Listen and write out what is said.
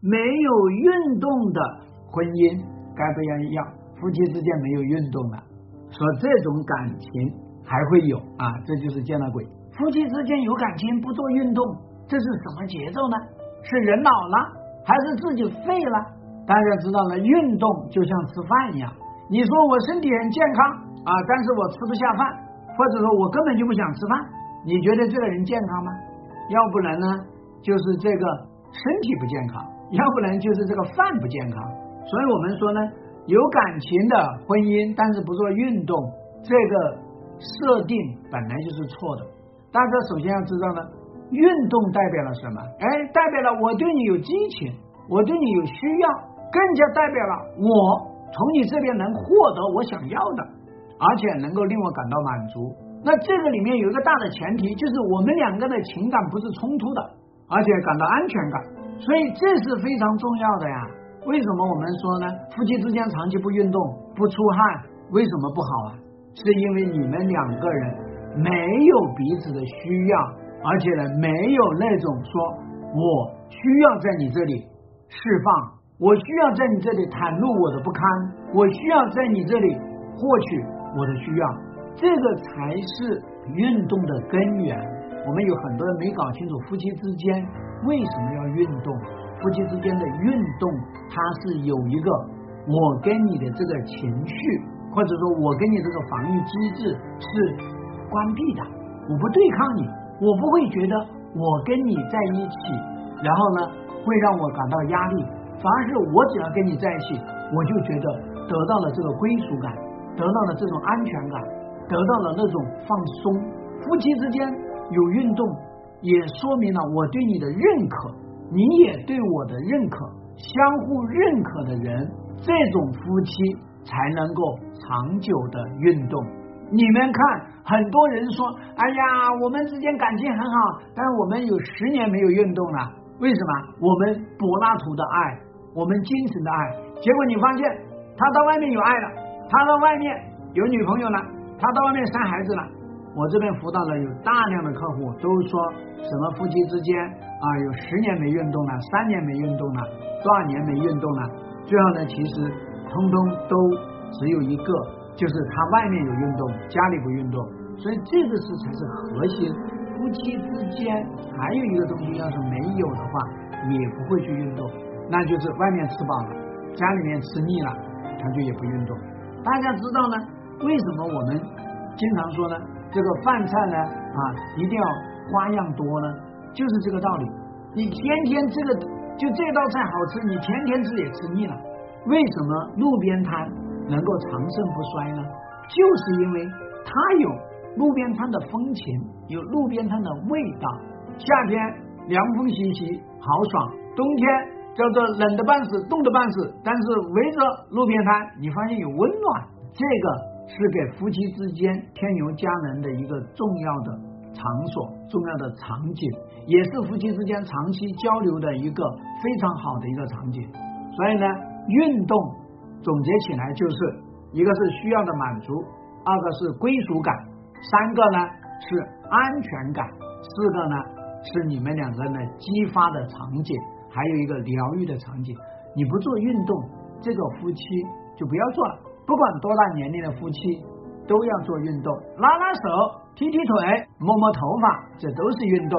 没有运动的婚姻该不要要？夫妻之间没有运动了，说这种感情还会有啊？这就是见了鬼。夫妻之间有感情不做运动，这是什么节奏呢？是人老了，还是自己废了？大家知道了，运动就像吃饭一样。你说我身体很健康啊，但是我吃不下饭，或者说我根本就不想吃饭，你觉得这个人健康吗？要不然呢，就是这个身体不健康。要不然就是这个饭不健康，所以我们说呢，有感情的婚姻，但是不做运动，这个设定本来就是错的。大家首先要知道呢，运动代表了什么？哎，代表了我对你有激情，我对你有需要，更加代表了我从你这边能获得我想要的，而且能够令我感到满足。那这个里面有一个大的前提，就是我们两个的情感不是冲突的，而且感到安全感。所以这是非常重要的呀。为什么我们说呢？夫妻之间长期不运动、不出汗，为什么不好啊？是因为你们两个人没有彼此的需要，而且呢，没有那种说我需要在你这里释放，我需要在你这里袒露我的不堪，我需要在你这里获取我的需要，这个才是运动的根源。我们有很多人没搞清楚夫妻之间。为什么要运动？夫妻之间的运动，它是有一个我跟你的这个情绪，或者说我跟你这个防御机制是关闭的。我不对抗你，我不会觉得我跟你在一起，然后呢会让我感到压力。反而是我只要跟你在一起，我就觉得得到了这个归属感，得到了这种安全感，得到了那种放松。夫妻之间有运动。也说明了我对你的认可，你也对我的认可，相互认可的人，这种夫妻才能够长久的运动。你们看，很多人说：“哎呀，我们之间感情很好，但是我们有十年没有运动了，为什么？我们柏拉图的爱，我们精神的爱，结果你发现他到外面有爱了，他到外面有女朋友了，他到外面生孩子了。”我这边辅导了有大量的客户，都说什么夫妻之间啊，有十年没运动了，三年没运动了，多少年没运动了？最后呢，其实通通都只有一个，就是他外面有运动，家里不运动。所以这个是才是核心。夫妻之间还有一个东西，要是没有的话，也不会去运动，那就是外面吃饱了，家里面吃腻了，他就也不运动。大家知道呢？为什么我们经常说呢？这个饭菜呢啊，一定要花样多呢，就是这个道理。你天天这个就这道菜好吃，你天天吃也吃腻了。为什么路边摊能够长盛不衰呢？就是因为它有路边摊的风情，有路边摊的味道。夏天凉风习习，豪爽；冬天叫做冷的半死，冻的半死。但是围着路边摊，你发现有温暖。这个。是给夫妻之间添油加能的一个重要的场所，重要的场景，也是夫妻之间长期交流的一个非常好的一个场景。所以呢，运动总结起来就是一个是需要的满足，二个是归属感，三个呢是安全感，四个呢是你们两个人的激发的场景，还有一个疗愈的场景。你不做运动，这个夫妻就不要做了。不管多大年龄的夫妻，都要做运动，拉拉手、踢踢腿、摸摸头发，这都是运动。